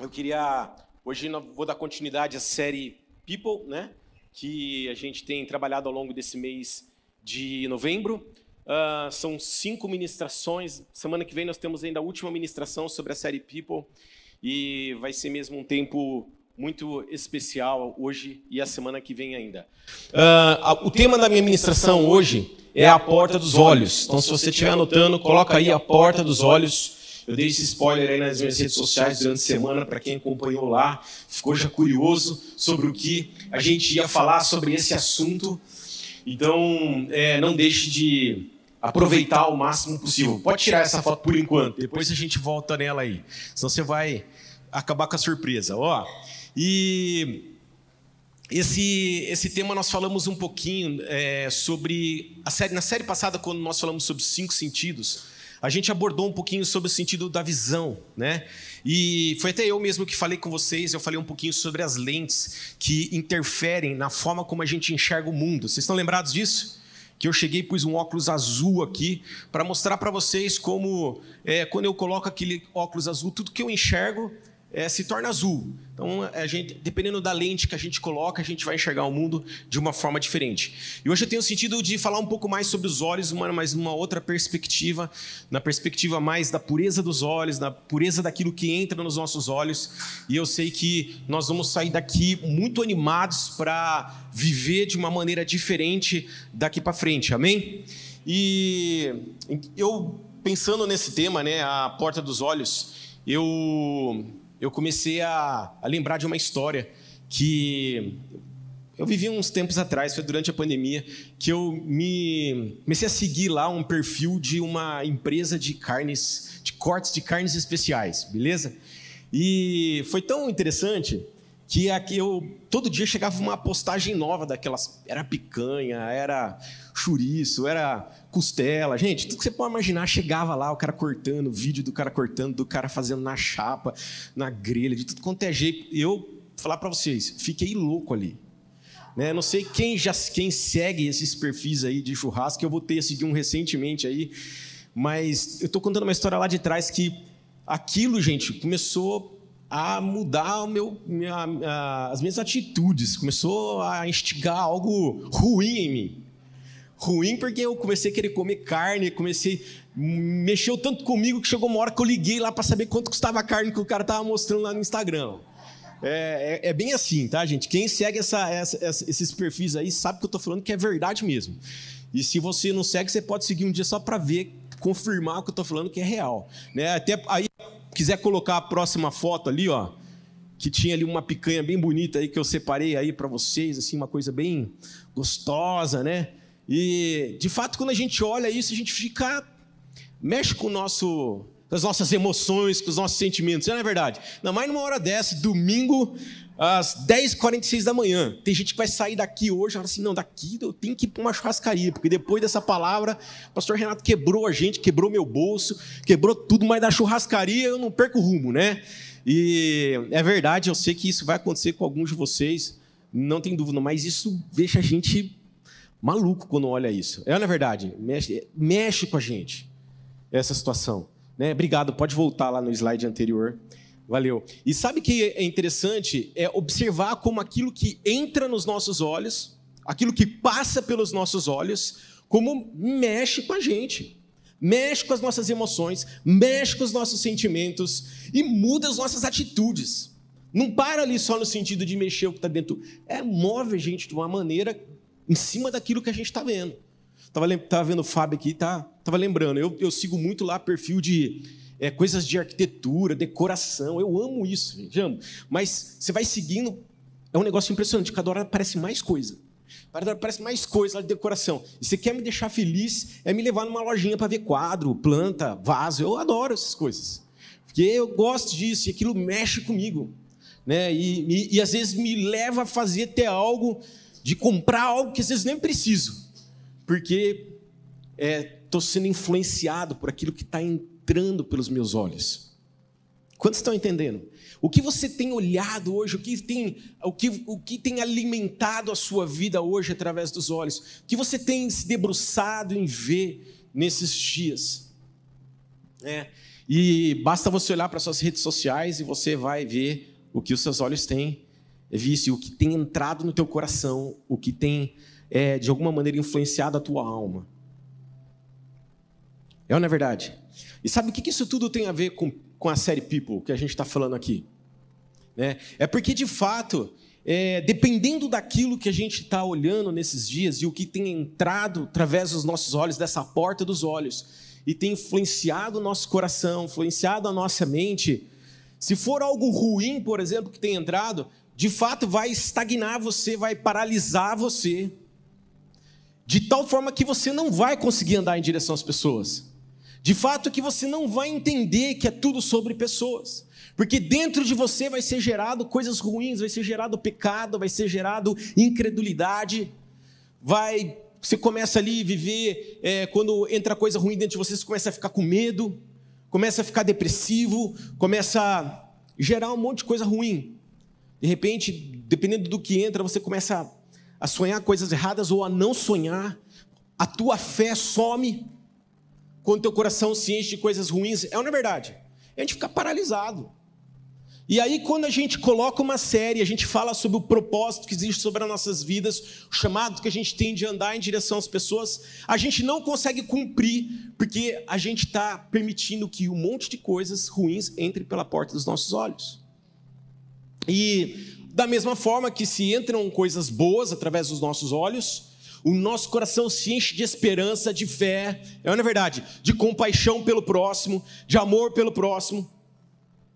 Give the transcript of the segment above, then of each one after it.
eu queria. Hoje vou dar continuidade à série People, né? Que a gente tem trabalhado ao longo desse mês de novembro. Uh, são cinco ministrações. Semana que vem nós temos ainda a última ministração sobre a série People. E vai ser mesmo um tempo muito especial hoje e a semana que vem ainda. Uh, o tema da minha ministração hoje é a porta dos olhos. Então, se você estiver anotando, coloca aí a porta dos olhos. Eu dei esse spoiler aí nas minhas redes sociais durante a semana, para quem acompanhou lá, ficou já curioso sobre o que a gente ia falar sobre esse assunto. Então, é, não deixe de aproveitar o máximo possível. Pode tirar essa foto por enquanto, depois a gente volta nela aí. Senão você vai acabar com a surpresa. Ó, e esse, esse tema nós falamos um pouquinho é, sobre a série na série passada quando nós falamos sobre cinco sentidos a gente abordou um pouquinho sobre o sentido da visão, né? E foi até eu mesmo que falei com vocês, eu falei um pouquinho sobre as lentes que interferem na forma como a gente enxerga o mundo. Vocês estão lembrados disso? Que eu cheguei e pus um óculos azul aqui para mostrar para vocês como, é, quando eu coloco aquele óculos azul, tudo que eu enxergo é, se torna azul. Então, a gente, dependendo da lente que a gente coloca, a gente vai enxergar o mundo de uma forma diferente. E hoje eu tenho o sentido de falar um pouco mais sobre os olhos, mas numa outra perspectiva, na perspectiva mais da pureza dos olhos, da pureza daquilo que entra nos nossos olhos. E eu sei que nós vamos sair daqui muito animados para viver de uma maneira diferente daqui para frente. Amém? E eu pensando nesse tema, né, a porta dos olhos, eu eu comecei a, a lembrar de uma história que eu vivi uns tempos atrás, foi durante a pandemia, que eu me comecei a seguir lá um perfil de uma empresa de carnes, de cortes de carnes especiais, beleza? E foi tão interessante que aqui eu todo dia chegava uma postagem nova daquelas, era picanha, era chouriço, era costela, gente, tudo que você pode imaginar chegava lá, o cara cortando, vídeo do cara cortando, do cara fazendo na chapa, na grelha, de tudo quanto é jeito. Eu falar para vocês, fiquei louco ali. Né? Não sei quem já quem segue esses perfis aí de churrasco, eu vou ter seguir um recentemente aí, mas eu estou contando uma história lá de trás que aquilo, gente, começou a mudar meu, minha, as minhas atitudes, começou a instigar algo ruim em mim. Ruim porque eu comecei a querer comer carne, comecei mexeu tanto comigo que chegou uma hora que eu liguei lá para saber quanto custava a carne que o cara estava mostrando lá no Instagram. É, é, é, bem assim, tá, gente? Quem segue essa, essa, esses perfis aí sabe que eu estou falando que é verdade mesmo. E se você não segue, você pode seguir um dia só para ver, confirmar o que eu estou falando que é real. Né? Até aí quiser colocar a próxima foto ali, ó, que tinha ali uma picanha bem bonita aí que eu separei aí para vocês, assim, uma coisa bem gostosa, né? E de fato, quando a gente olha isso, a gente fica mexe com o nosso com as nossas emoções, com os nossos sentimentos, não é verdade? Não, mais numa hora dessa, domingo, às 10h46 da manhã. Tem gente que vai sair daqui hoje e fala assim: não, daqui eu tenho que ir para uma churrascaria, porque depois dessa palavra, o pastor Renato quebrou a gente, quebrou meu bolso, quebrou tudo, mas da churrascaria eu não perco o rumo, né? E é verdade, eu sei que isso vai acontecer com alguns de vocês, não tem dúvida, mas isso deixa a gente maluco quando olha isso. É na é verdade, mexe, mexe com a gente essa situação. Né? Obrigado, pode voltar lá no slide anterior. Valeu. E sabe que é interessante é observar como aquilo que entra nos nossos olhos, aquilo que passa pelos nossos olhos, como mexe com a gente. Mexe com as nossas emoções, mexe com os nossos sentimentos e muda as nossas atitudes. Não para ali só no sentido de mexer o que está dentro. É, move a gente de uma maneira em cima daquilo que a gente está vendo. Estava tava vendo o Fábio aqui, tá, tava lembrando. Eu, eu sigo muito lá perfil de é, coisas de arquitetura, decoração. Eu amo isso, gente, amo. Mas você vai seguindo, é um negócio impressionante. Cada hora aparece mais coisa. Cada hora aparece mais coisa lá de decoração. E você quer me deixar feliz, é me levar numa lojinha para ver quadro, planta, vaso. Eu adoro essas coisas. Porque eu gosto disso e aquilo mexe comigo. Né? E, e, e às vezes me leva a fazer até algo, de comprar algo que às vezes nem preciso. Porque estou é, sendo influenciado por aquilo que está em entrando pelos meus olhos. Quantos estão entendendo? O que você tem olhado hoje, o que tem, o que, o que tem alimentado a sua vida hoje através dos olhos? O que você tem se debruçado em ver nesses dias? É, E basta você olhar para suas redes sociais e você vai ver o que os seus olhos têm visto, o que tem entrado no teu coração, o que tem, é, de alguma maneira, influenciado a tua alma. É ou não é verdade? E sabe o que isso tudo tem a ver com, com a série People que a gente está falando aqui? Né? É porque, de fato, é, dependendo daquilo que a gente está olhando nesses dias e o que tem entrado através dos nossos olhos, dessa porta dos olhos, e tem influenciado o nosso coração, influenciado a nossa mente, se for algo ruim, por exemplo, que tem entrado, de fato vai estagnar você, vai paralisar você, de tal forma que você não vai conseguir andar em direção às pessoas. De fato que você não vai entender que é tudo sobre pessoas. Porque dentro de você vai ser gerado coisas ruins, vai ser gerado pecado, vai ser gerado incredulidade, vai você começa ali a viver, é, quando entra coisa ruim dentro de você, você começa a ficar com medo, começa a ficar depressivo, começa a gerar um monte de coisa ruim. De repente, dependendo do que entra, você começa a sonhar coisas erradas ou a não sonhar. A tua fé some quando teu coração se enche de coisas ruins. É é verdade? a gente fica paralisado. E aí, quando a gente coloca uma série, a gente fala sobre o propósito que existe sobre as nossas vidas, o chamado que a gente tem de andar em direção às pessoas, a gente não consegue cumprir, porque a gente está permitindo que um monte de coisas ruins entre pela porta dos nossos olhos. E da mesma forma que se entram coisas boas através dos nossos olhos, o nosso coração se enche de esperança, de fé, é na é verdade, de compaixão pelo próximo, de amor pelo próximo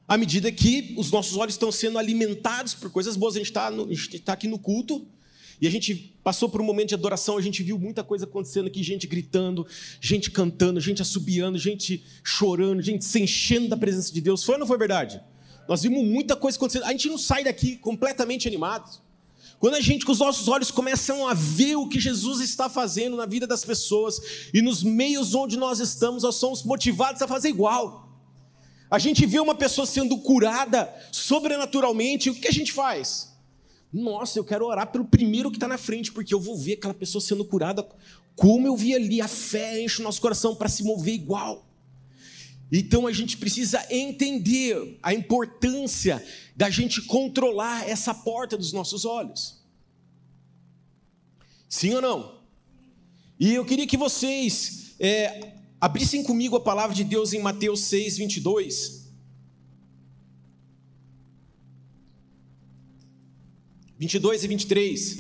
à medida que os nossos olhos estão sendo alimentados por coisas boas. A gente está tá aqui no culto e a gente passou por um momento de adoração, a gente viu muita coisa acontecendo aqui, gente gritando, gente cantando, gente assobiando, gente chorando, gente se enchendo da presença de Deus. Foi ou não foi verdade? Nós vimos muita coisa acontecendo. A gente não sai daqui completamente animados. Quando a gente, com os nossos olhos, começam a ver o que Jesus está fazendo na vida das pessoas e nos meios onde nós estamos, nós somos motivados a fazer igual. A gente vê uma pessoa sendo curada sobrenaturalmente, o que a gente faz? Nossa, eu quero orar pelo primeiro que está na frente, porque eu vou ver aquela pessoa sendo curada, como eu vi ali, a fé enche o nosso coração para se mover igual. Então a gente precisa entender a importância da gente controlar essa porta dos nossos olhos. Sim ou não? E eu queria que vocês é, Abrissem comigo a palavra de Deus em Mateus 6, 22. 22 e 23.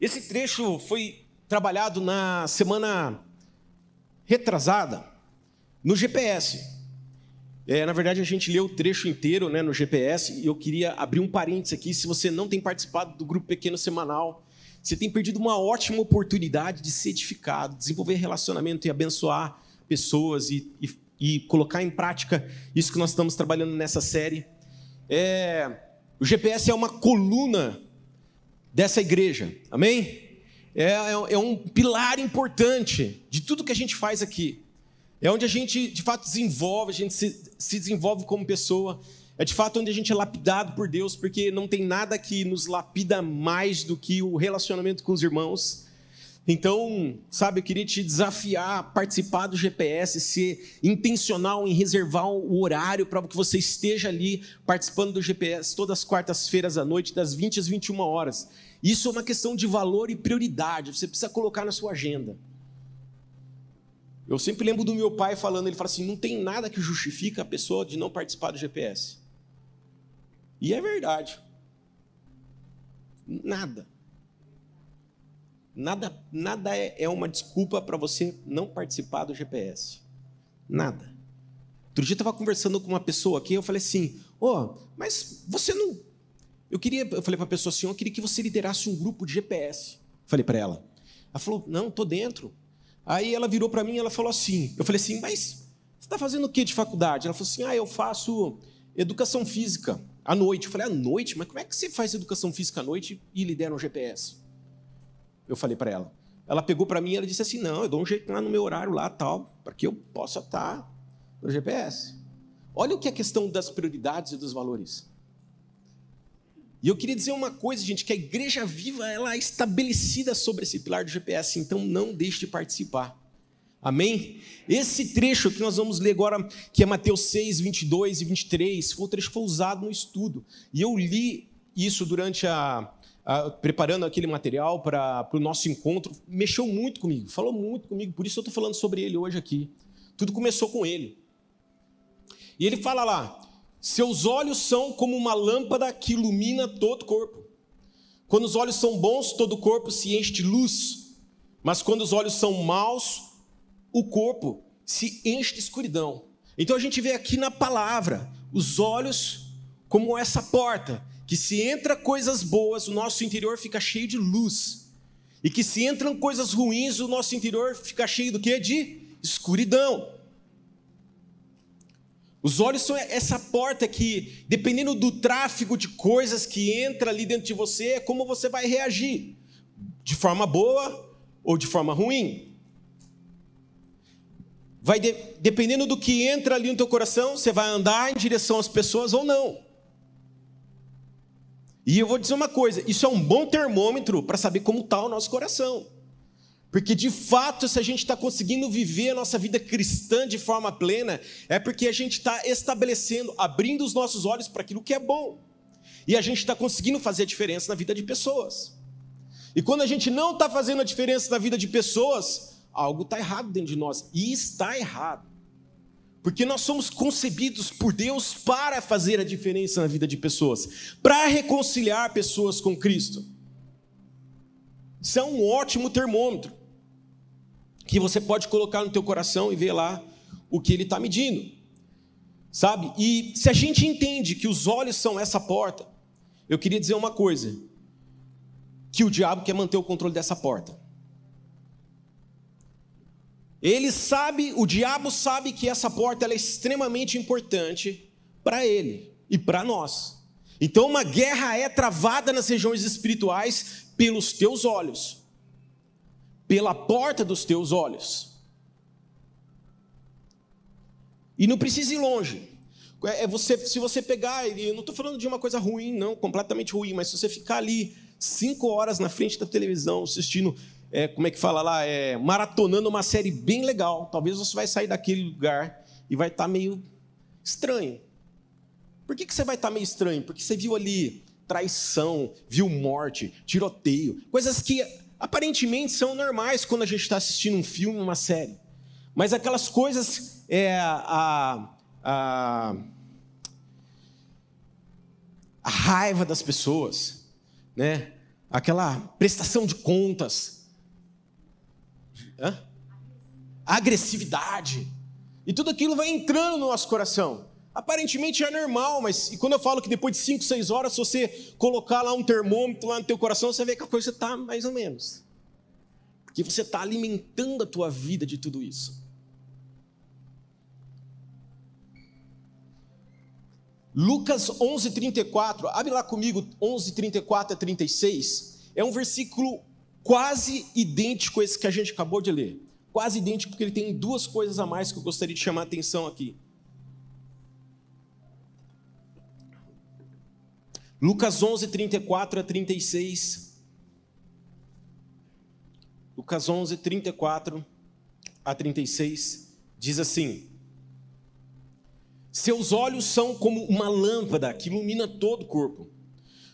Esse trecho foi trabalhado na semana retrasada no GPS. É, na verdade, a gente leu o trecho inteiro né, no GPS e eu queria abrir um parênteses aqui. Se você não tem participado do grupo pequeno semanal, você tem perdido uma ótima oportunidade de ser edificado, desenvolver relacionamento e abençoar pessoas e, e, e colocar em prática isso que nós estamos trabalhando nessa série. É, o GPS é uma coluna dessa igreja, amém? É, é, é, um pilar importante de tudo que a gente faz aqui. É onde a gente de fato desenvolve, a gente se, se desenvolve como pessoa. É de fato onde a gente é lapidado por Deus, porque não tem nada que nos lapida mais do que o relacionamento com os irmãos. Então, sabe, eu queria te desafiar a participar do GPS, ser intencional em reservar o horário para que você esteja ali participando do GPS todas as quartas-feiras à noite, das 20 às 21 horas. Isso é uma questão de valor e prioridade, você precisa colocar na sua agenda. Eu sempre lembro do meu pai falando, ele fala assim: não tem nada que justifique a pessoa de não participar do GPS. E é verdade. Nada. Nada, nada é, é uma desculpa para você não participar do GPS. Nada. Outro dia eu estava conversando com uma pessoa aqui, eu falei assim, ó, oh, mas você não. Eu queria, eu falei para a pessoa assim, eu queria que você liderasse um grupo de GPS. Falei para ela. Ela falou, não, tô dentro. Aí ela virou para mim e ela falou assim, eu falei assim, mas você está fazendo o que de faculdade? Ela falou assim, ah, eu faço educação física à noite. Eu falei, à noite? Mas como é que você faz educação física à noite e lidera um GPS? eu falei para ela. Ela pegou para mim e ela disse assim: não, eu dou um jeito lá no meu horário lá, tal, para que eu possa estar no GPS. Olha o que é a questão das prioridades e dos valores. E eu queria dizer uma coisa, gente, que a igreja viva ela é estabelecida sobre esse pilar do GPS, então não deixe de participar. Amém? Esse trecho que nós vamos ler agora, que é Mateus 6, 22 e 23, foi o trecho que foi usado no estudo. E eu li isso durante a, a preparando aquele material para o nosso encontro. Mexeu muito comigo, falou muito comigo, por isso eu estou falando sobre ele hoje aqui. Tudo começou com ele. E ele fala lá: seus olhos são como uma lâmpada que ilumina todo o corpo. Quando os olhos são bons, todo o corpo se enche de luz. Mas quando os olhos são maus, o corpo se enche de escuridão. Então a gente vê aqui na palavra os olhos como essa porta, que se entra coisas boas, o nosso interior fica cheio de luz. E que se entram coisas ruins, o nosso interior fica cheio do que? De escuridão. Os olhos são essa porta que, dependendo do tráfego de coisas que entra ali dentro de você, é como você vai reagir. De forma boa ou de forma ruim. Vai de, dependendo do que entra ali no teu coração, você vai andar em direção às pessoas ou não. E eu vou dizer uma coisa: isso é um bom termômetro para saber como está o nosso coração. Porque de fato, se a gente está conseguindo viver a nossa vida cristã de forma plena, é porque a gente está estabelecendo, abrindo os nossos olhos para aquilo que é bom. E a gente está conseguindo fazer a diferença na vida de pessoas. E quando a gente não está fazendo a diferença na vida de pessoas, algo está errado dentro de nós. E está errado. Porque nós somos concebidos por Deus para fazer a diferença na vida de pessoas, para reconciliar pessoas com Cristo. Isso é um ótimo termômetro que você pode colocar no teu coração e ver lá o que ele está medindo. Sabe? E se a gente entende que os olhos são essa porta, eu queria dizer uma coisa: que o diabo quer manter o controle dessa porta. Ele sabe, o diabo sabe que essa porta é extremamente importante para ele e para nós. Então, uma guerra é travada nas regiões espirituais pelos teus olhos pela porta dos teus olhos. E não precisa ir longe. É, é você, se você pegar, eu não estou falando de uma coisa ruim, não, completamente ruim, mas se você ficar ali cinco horas na frente da televisão, assistindo, é, como é que fala lá, é, maratonando uma série bem legal, talvez você vai sair daquele lugar e vai estar tá meio estranho. Por que, que você vai estar tá meio estranho? Porque você viu ali traição, viu morte, tiroteio, coisas que aparentemente são normais quando a gente está assistindo um filme, uma série. Mas aquelas coisas, é, a, a, a raiva das pessoas, né? aquela prestação de contas, Hã? agressividade, e tudo aquilo vai entrando no nosso coração. Aparentemente é normal, mas e quando eu falo que depois de 5, 6 horas, se você colocar lá um termômetro lá no teu coração, você vê que a coisa está mais ou menos. Porque você está alimentando a tua vida de tudo isso. Lucas 11:34, abre lá comigo 11:34 a 36. É um versículo quase idêntico a esse que a gente acabou de ler. Quase idêntico porque ele tem duas coisas a mais que eu gostaria de chamar a atenção aqui. Lucas 11, 34 a 36. Lucas 11, 34 a 36 diz assim: Seus olhos são como uma lâmpada que ilumina todo o corpo.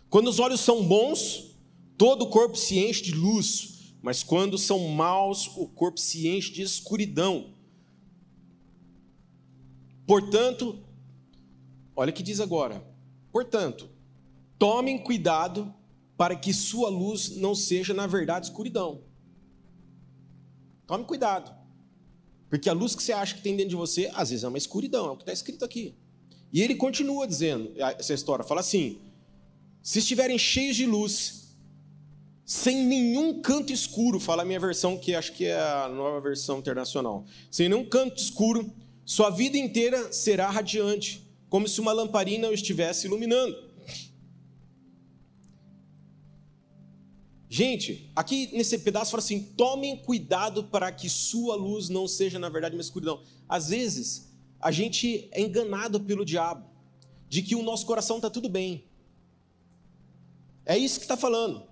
Quando os olhos são bons, todo o corpo se enche de luz, mas quando são maus, o corpo se enche de escuridão. Portanto, olha o que diz agora: portanto, Tomem cuidado para que sua luz não seja, na verdade, escuridão. Tome cuidado. Porque a luz que você acha que tem dentro de você, às vezes é uma escuridão, é o que está escrito aqui. E ele continua dizendo essa história, fala assim: se estiverem cheios de luz, sem nenhum canto escuro, fala a minha versão, que acho que é a nova versão internacional, sem nenhum canto escuro, sua vida inteira será radiante, como se uma lamparina o estivesse iluminando. Gente, aqui nesse pedaço fala assim: tomem cuidado para que sua luz não seja, na verdade, uma escuridão. Às vezes, a gente é enganado pelo diabo, de que o nosso coração está tudo bem. É isso que está falando.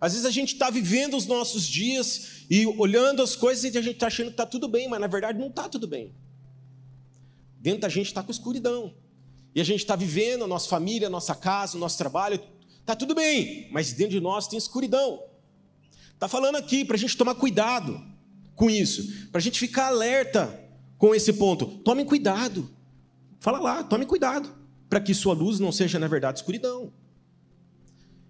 Às vezes a gente está vivendo os nossos dias e olhando as coisas e a gente está achando que está tudo bem, mas na verdade não está tudo bem. Dentro da gente está com escuridão. E a gente está vivendo a nossa família, a nossa casa, o nosso trabalho, está tudo bem, mas dentro de nós tem escuridão. Está falando aqui para a gente tomar cuidado com isso, para a gente ficar alerta com esse ponto. Tome cuidado. Fala lá, tome cuidado, para que sua luz não seja, na verdade, escuridão.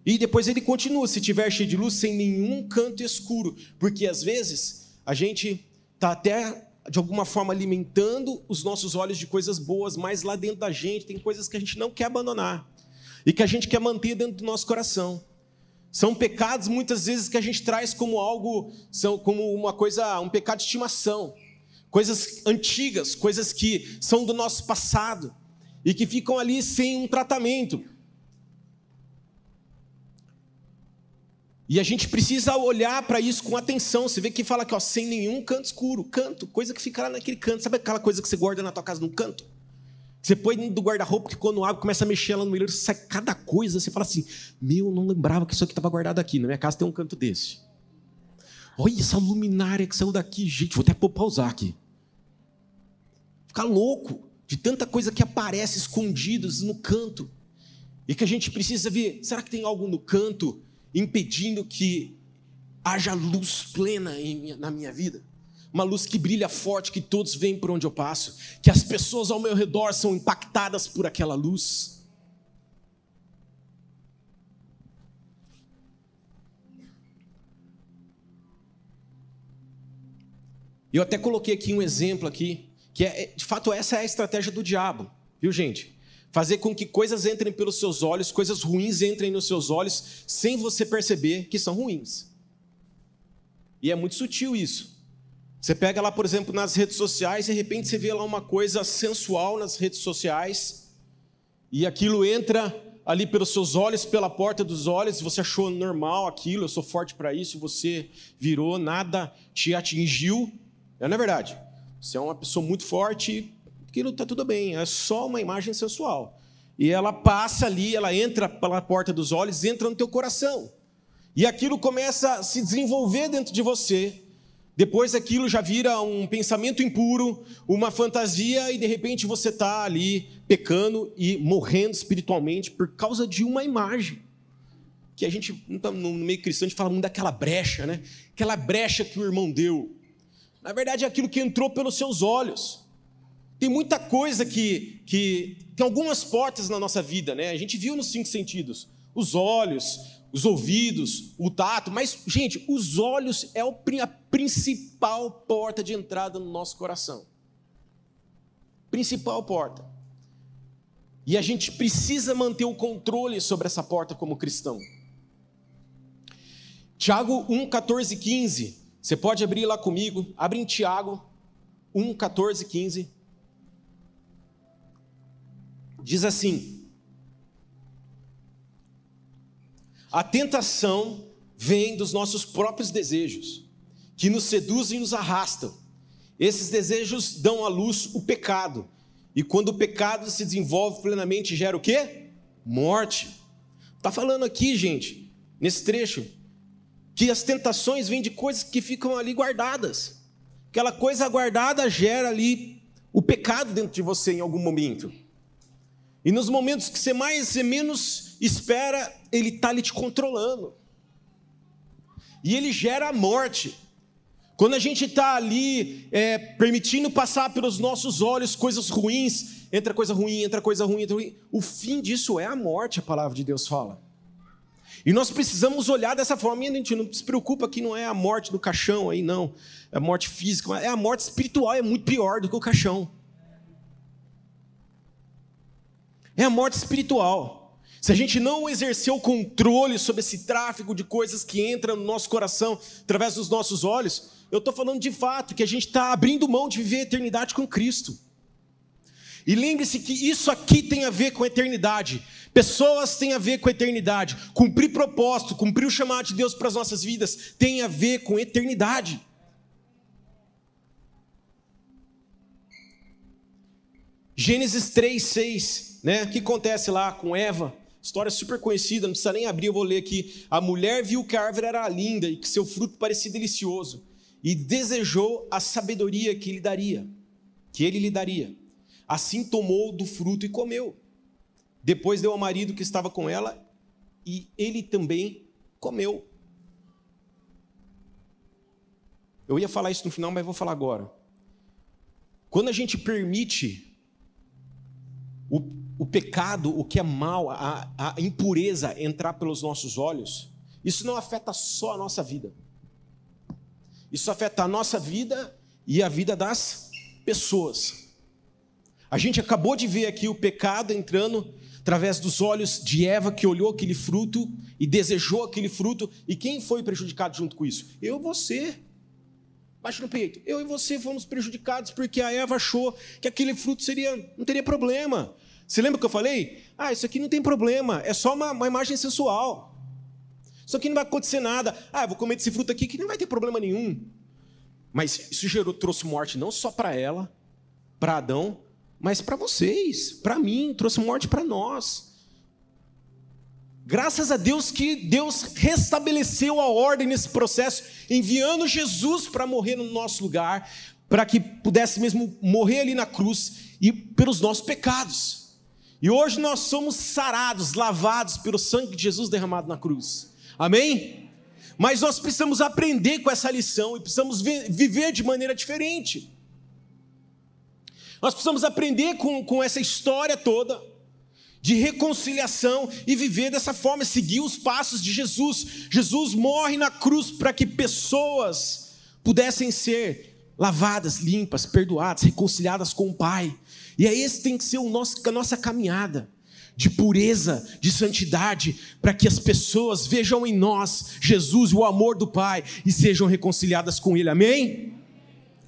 E depois ele continua: se tiver cheio de luz, sem nenhum canto escuro, porque às vezes a gente está até de alguma forma alimentando os nossos olhos de coisas boas, mas lá dentro da gente tem coisas que a gente não quer abandonar e que a gente quer manter dentro do nosso coração. São pecados muitas vezes que a gente traz como algo, são como uma coisa, um pecado de estimação, coisas antigas, coisas que são do nosso passado e que ficam ali sem um tratamento. E a gente precisa olhar para isso com atenção. Você vê que fala aqui, ó, sem nenhum canto escuro. Canto, coisa que fica lá naquele canto. Sabe aquela coisa que você guarda na tua casa num canto? Você põe dentro do guarda-roupa que quando abre, começa a mexer lá no milheiro, sai cada coisa. Você fala assim: Meu, não lembrava que isso aqui estava guardado aqui. Na minha casa tem um canto desse. Olha essa luminária que saiu daqui, gente. Vou até pausar aqui. Ficar louco de tanta coisa que aparece escondidas no canto. E que a gente precisa ver: será que tem algo no canto impedindo que haja luz plena na minha vida. Uma luz que brilha forte, que todos veem por onde eu passo, que as pessoas ao meu redor são impactadas por aquela luz. Eu até coloquei aqui um exemplo aqui, que é, de fato essa é a estratégia do diabo, viu gente? fazer com que coisas entrem pelos seus olhos, coisas ruins entrem nos seus olhos, sem você perceber que são ruins. E é muito sutil isso. Você pega lá, por exemplo, nas redes sociais, de repente você vê lá uma coisa sensual nas redes sociais, e aquilo entra ali pelos seus olhos, pela porta dos olhos, você achou normal aquilo, eu sou forte para isso, você virou, nada te atingiu. É, não é verdade? Você é uma pessoa muito forte, aquilo está tudo bem, é só uma imagem sensual. E ela passa ali, ela entra pela porta dos olhos, entra no teu coração. E aquilo começa a se desenvolver dentro de você. Depois aquilo já vira um pensamento impuro, uma fantasia, e de repente você está ali pecando e morrendo espiritualmente por causa de uma imagem. Que a gente, no meio cristão, a gente fala muito daquela brecha, né? Aquela brecha que o irmão deu. Na verdade, é aquilo que entrou pelos seus olhos. Tem muita coisa que, que tem algumas portas na nossa vida, né? A gente viu nos cinco sentidos: os olhos, os ouvidos, o tato, mas, gente, os olhos é a principal porta de entrada no nosso coração. Principal porta. E a gente precisa manter o controle sobre essa porta como cristão. Tiago 1, 14 15. Você pode abrir lá comigo. Abre em Tiago 1, 14 15 diz assim: A tentação vem dos nossos próprios desejos, que nos seduzem e nos arrastam. Esses desejos dão à luz o pecado. E quando o pecado se desenvolve plenamente, gera o quê? Morte. Está falando aqui, gente, nesse trecho, que as tentações vêm de coisas que ficam ali guardadas. Aquela coisa guardada gera ali o pecado dentro de você em algum momento. E nos momentos que você mais e menos espera, ele está ali te controlando. E ele gera a morte. Quando a gente está ali é, permitindo passar pelos nossos olhos coisas ruins, entra coisa ruim, entra coisa ruim, entra ruim. O fim disso é a morte, a palavra de Deus fala. E nós precisamos olhar dessa forma. E a gente não se preocupa que não é a morte do caixão aí, não. É a morte física, é a morte espiritual, é muito pior do que o caixão. é a morte espiritual. Se a gente não exercer o controle sobre esse tráfego de coisas que entra no nosso coração através dos nossos olhos, eu estou falando de fato que a gente está abrindo mão de viver a eternidade com Cristo. E lembre-se que isso aqui tem a ver com a eternidade. Pessoas têm a ver com a eternidade. Cumprir propósito, cumprir o chamado de Deus para as nossas vidas tem a ver com a eternidade. Gênesis 3, 6 né? O que acontece lá com Eva? História super conhecida, não precisa nem abrir, eu vou ler aqui. A mulher viu que a árvore era linda e que seu fruto parecia delicioso, e desejou a sabedoria que lhe daria, que ele lhe daria. Assim tomou do fruto e comeu. Depois deu ao marido que estava com ela, e ele também comeu. Eu ia falar isso no final, mas vou falar agora. Quando a gente permite o, o pecado, o que é mal, a, a impureza entrar pelos nossos olhos, isso não afeta só a nossa vida. Isso afeta a nossa vida e a vida das pessoas. A gente acabou de ver aqui o pecado entrando através dos olhos de Eva, que olhou aquele fruto e desejou aquele fruto. E quem foi prejudicado junto com isso? Eu e você. Baixa no peito. Eu e você fomos prejudicados porque a Eva achou que aquele fruto seria, não teria problema. Você lembra que eu falei? Ah, isso aqui não tem problema, é só uma, uma imagem sensual. Isso aqui não vai acontecer nada. Ah, vou comer esse fruto aqui que não vai ter problema nenhum. Mas isso gerou, trouxe morte não só para ela, para Adão, mas para vocês, para mim, trouxe morte para nós. Graças a Deus que Deus restabeleceu a ordem nesse processo, enviando Jesus para morrer no nosso lugar, para que pudesse mesmo morrer ali na cruz e pelos nossos pecados. E hoje nós somos sarados, lavados pelo sangue de Jesus derramado na cruz. Amém? Mas nós precisamos aprender com essa lição e precisamos viver de maneira diferente. Nós precisamos aprender com, com essa história toda de reconciliação e viver dessa forma, seguir os passos de Jesus. Jesus morre na cruz para que pessoas pudessem ser lavadas, limpas, perdoadas, reconciliadas com o Pai. E é esse tem que ser o nosso, a nossa caminhada de pureza, de santidade, para que as pessoas vejam em nós Jesus, o amor do Pai, e sejam reconciliadas com Ele. Amém?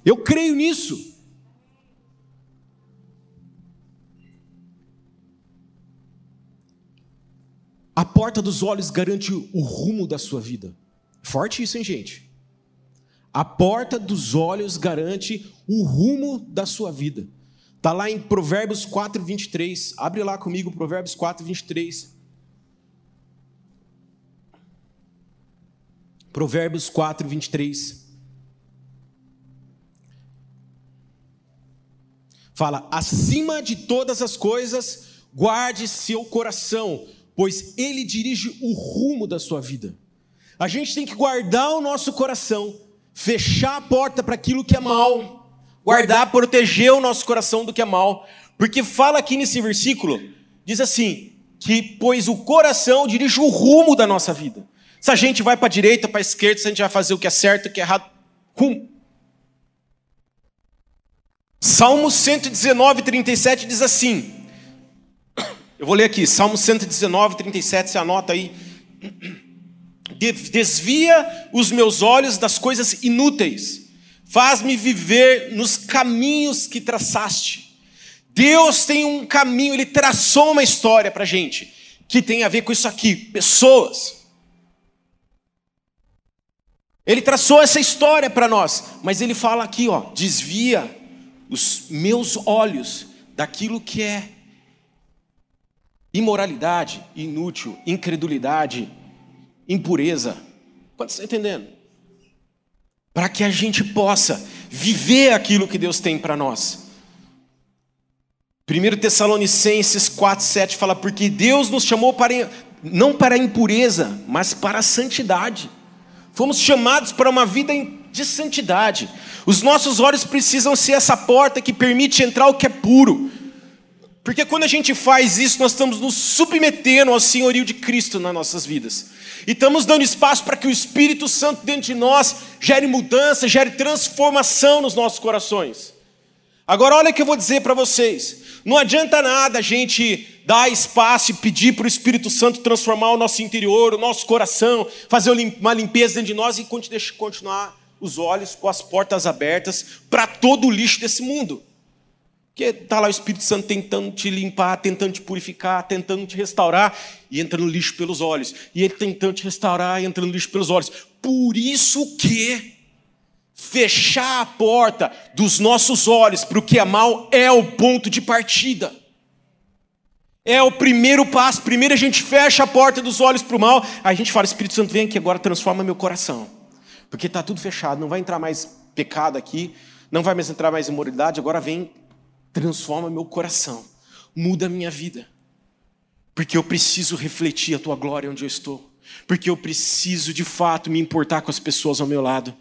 Eu creio nisso. A porta dos olhos garante o rumo da sua vida. Forte isso, hein, gente? A porta dos olhos garante o rumo da sua vida. Está lá em Provérbios 4, 23. Abre lá comigo, Provérbios 4, 23. Provérbios 4, 23. Fala: acima de todas as coisas, guarde seu coração, pois ele dirige o rumo da sua vida. A gente tem que guardar o nosso coração, fechar a porta para aquilo que é mal, guardar, proteger o nosso coração do que é mal, porque fala aqui nesse versículo, diz assim, que pois o coração dirige o rumo da nossa vida. Se a gente vai para a direita, para a esquerda, se a gente vai fazer o que é certo, o que é errado, rum. Salmo 119, 37 diz assim: eu vou ler aqui, Salmo 119, 37, você anota aí. Desvia os meus olhos das coisas inúteis, faz-me viver nos caminhos que traçaste. Deus tem um caminho, Ele traçou uma história para a gente, que tem a ver com isso aqui, pessoas. Ele traçou essa história para nós, mas Ele fala aqui, ó, desvia os meus olhos daquilo que é imoralidade, inútil, incredulidade, impureza. Quantos estão entendendo? Para que a gente possa viver aquilo que Deus tem para nós. 1 Tessalonicenses 4, 7 fala: Porque Deus nos chamou para, não para a impureza, mas para a santidade. Fomos chamados para uma vida de santidade. Os nossos olhos precisam ser essa porta que permite entrar o que é puro, porque quando a gente faz isso, nós estamos nos submetendo ao senhorio de Cristo nas nossas vidas. E estamos dando espaço para que o Espírito Santo dentro de nós gere mudança, gere transformação nos nossos corações. Agora, olha o que eu vou dizer para vocês. Não adianta nada a gente dar espaço e pedir para o Espírito Santo transformar o nosso interior, o nosso coração, fazer uma limpeza dentro de nós e continuar os olhos com as portas abertas para todo o lixo desse mundo. Porque está lá o Espírito Santo tentando te limpar, tentando te purificar, tentando te restaurar, e entra no lixo pelos olhos. E ele tentando te restaurar entra no lixo pelos olhos. Por isso que fechar a porta dos nossos olhos para o que é mal é o ponto de partida. É o primeiro passo. Primeiro a gente fecha a porta dos olhos para o mal. Aí a gente fala: Espírito Santo, vem aqui agora, transforma meu coração. Porque está tudo fechado, não vai entrar mais pecado aqui, não vai mais entrar mais imoralidade. Agora vem, transforma meu coração, muda a minha vida. Porque eu preciso refletir a tua glória onde eu estou. Porque eu preciso de fato me importar com as pessoas ao meu lado.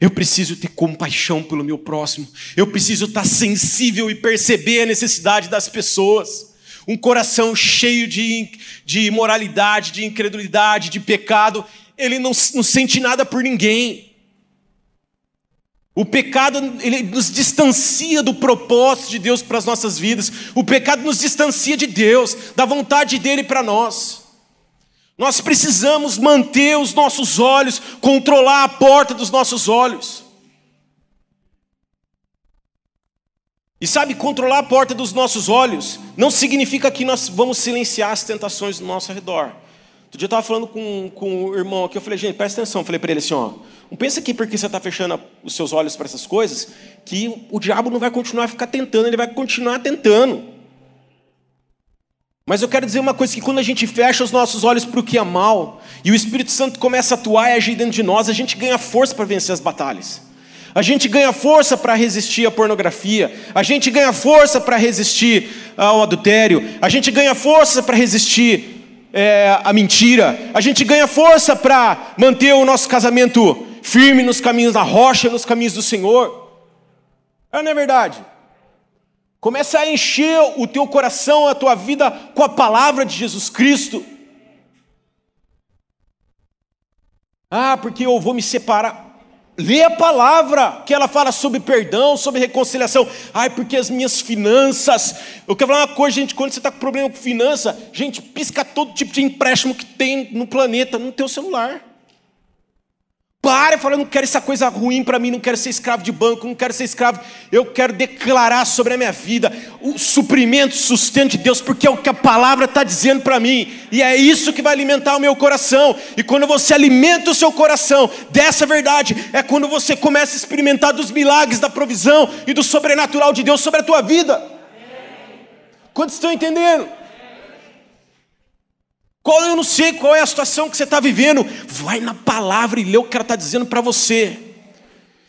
Eu preciso ter compaixão pelo meu próximo. Eu preciso estar sensível e perceber a necessidade das pessoas. Um coração cheio de, de imoralidade, de incredulidade, de pecado, ele não, não sente nada por ninguém. O pecado ele nos distancia do propósito de Deus para as nossas vidas. O pecado nos distancia de Deus, da vontade dele para nós. Nós precisamos manter os nossos olhos, controlar a porta dos nossos olhos. E sabe, controlar a porta dos nossos olhos não significa que nós vamos silenciar as tentações do nosso redor. Outro dia eu estava falando com, com o irmão aqui, eu falei, gente, presta atenção. Eu falei para ele assim: ó, não pensa que porque você está fechando os seus olhos para essas coisas, que o diabo não vai continuar a ficar tentando, ele vai continuar tentando. Mas eu quero dizer uma coisa: que quando a gente fecha os nossos olhos para o que é mal, e o Espírito Santo começa a atuar e agir dentro de nós, a gente ganha força para vencer as batalhas. A gente ganha força para resistir à pornografia, a gente ganha força para resistir ao adultério, a gente ganha força para resistir é, à mentira, a gente ganha força para manter o nosso casamento firme nos caminhos da rocha, nos caminhos do Senhor. É, não é verdade? Começa a encher o teu coração, a tua vida com a palavra de Jesus Cristo. Ah, porque eu vou me separar. Lê a palavra, que ela fala sobre perdão, sobre reconciliação. Ai, porque as minhas finanças. Eu quero falar uma coisa, gente, quando você está com problema com finança, gente, pisca todo tipo de empréstimo que tem no planeta no teu celular. Para e fala, eu não quero essa coisa ruim para mim, não quero ser escravo de banco, não quero ser escravo. Eu quero declarar sobre a minha vida o suprimento, o sustento de Deus, porque é o que a palavra está dizendo para mim. E é isso que vai alimentar o meu coração. E quando você alimenta o seu coração dessa verdade, é quando você começa a experimentar dos milagres da provisão e do sobrenatural de Deus sobre a tua vida. Quantos estão entendendo? Qual eu não sei qual é a situação que você está vivendo. Vai na palavra e lê o que ela está dizendo para você.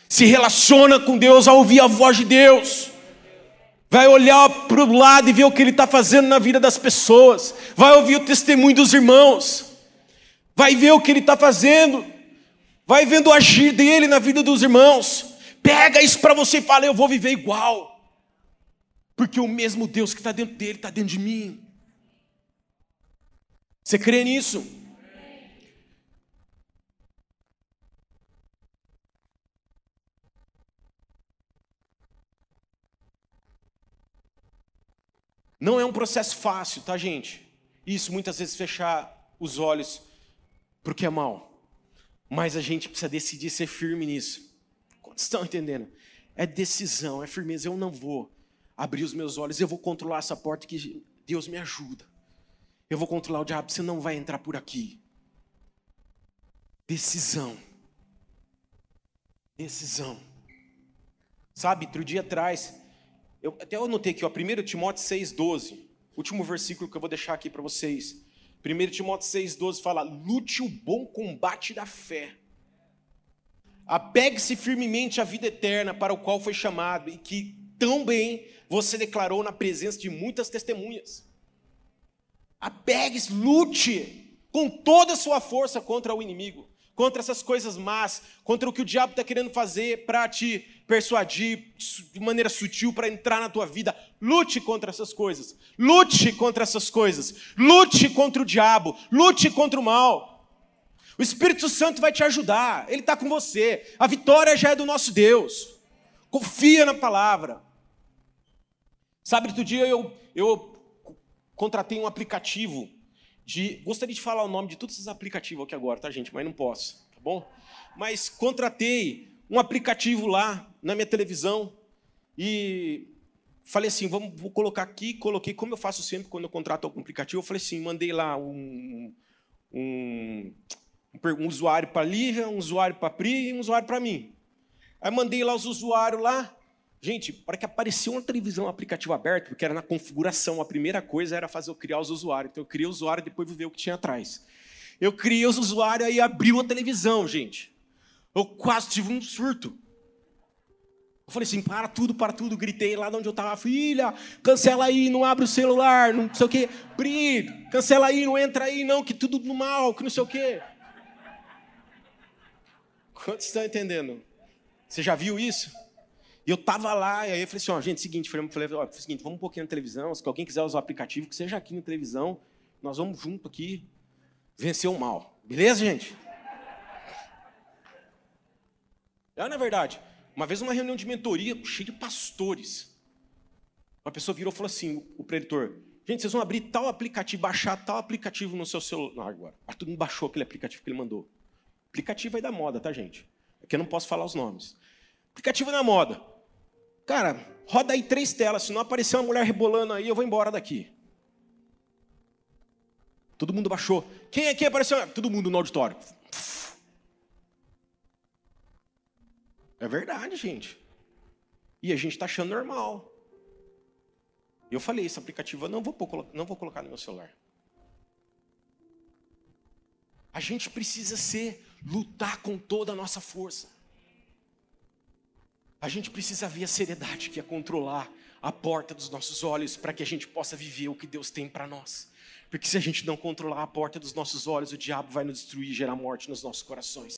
Se relaciona com Deus, a ouvir a voz de Deus. Vai olhar para o lado e ver o que Ele está fazendo na vida das pessoas. Vai ouvir o testemunho dos irmãos. Vai ver o que Ele está fazendo. Vai vendo o agir dele na vida dos irmãos. Pega isso para você e fala: Eu vou viver igual. Porque o mesmo Deus que está dentro dele está dentro de mim. Você crê nisso? Não é um processo fácil, tá, gente? Isso muitas vezes fechar os olhos para o que é mal. Mas a gente precisa decidir ser firme nisso. Quantos estão entendendo? É decisão, é firmeza. Eu não vou abrir os meus olhos, eu vou controlar essa porta que Deus me ajuda. Eu vou controlar o diabo, você não vai entrar por aqui. Decisão. Decisão. Sabe, outro dia atrás, eu até eu anotei aqui, ó, 1 Timóteo 6,12. Último versículo que eu vou deixar aqui para vocês. 1 Timóteo 6,12 fala: lute o bom combate da fé. Apegue-se firmemente à vida eterna para o qual foi chamado e que tão bem você declarou na presença de muitas testemunhas. Apegue-se, lute com toda a sua força contra o inimigo, contra essas coisas más, contra o que o diabo está querendo fazer para te persuadir de maneira sutil para entrar na tua vida. Lute contra essas coisas. Lute contra essas coisas. Lute contra o diabo. Lute contra o mal. O Espírito Santo vai te ajudar. Ele está com você. A vitória já é do nosso Deus. Confia na palavra. Sabe, outro dia eu, eu contratei um aplicativo de. Gostaria de falar o nome de todos esses aplicativos aqui agora, tá, gente? Mas não posso, tá bom? Mas contratei um aplicativo lá na minha televisão e falei assim: vamos, vou colocar aqui. Coloquei, como eu faço sempre quando eu contrato algum aplicativo, eu falei assim: mandei lá um, um, um usuário para a Lívia, um usuário para a Pri e um usuário para mim. Aí mandei lá os usuários lá. Gente, para que apareceu uma televisão, um aplicativo aberto, porque era na configuração, a primeira coisa era fazer eu criar os usuários. Então eu criei o usuário e depois vou ver o que tinha atrás. Eu criei os usuários e abriu a televisão, gente. Eu quase tive um surto. Eu falei assim, para tudo, para tudo. Gritei lá de onde eu estava, filha, cancela aí, não abre o celular, não sei o quê. Bri, cancela aí, não entra aí, não, que tudo no mal, que não sei o quê. Quantos estão entendendo? Você já viu isso? Eu tava lá, e aí eu falei assim, ó, gente, seguinte, falei, falei, ó, seguinte, vamos um pouquinho na televisão, se alguém quiser usar o aplicativo, que seja aqui na televisão, nós vamos junto aqui vencer o mal. Beleza, gente? É, na é verdade. Uma vez numa reunião de mentoria, cheio de pastores. Uma pessoa virou e falou assim, o preditor, gente, vocês vão abrir tal aplicativo, baixar tal aplicativo no seu celular agora. Aí todo mundo baixou aquele aplicativo que ele mandou. Aplicativo aí da moda, tá, gente? Aqui eu não posso falar os nomes. Aplicativo da moda. Cara, roda aí três telas, se não aparecer uma mulher rebolando aí, eu vou embora daqui. Todo mundo baixou. Quem aqui apareceu? Todo mundo no auditório. É verdade, gente. E a gente está achando normal. Eu falei, esse aplicativo eu não vou, não vou colocar no meu celular. A gente precisa ser, lutar com toda a nossa força. A gente precisa ver a seriedade que é controlar a porta dos nossos olhos para que a gente possa viver o que Deus tem para nós. Porque se a gente não controlar a porta dos nossos olhos, o diabo vai nos destruir e gerar morte nos nossos corações.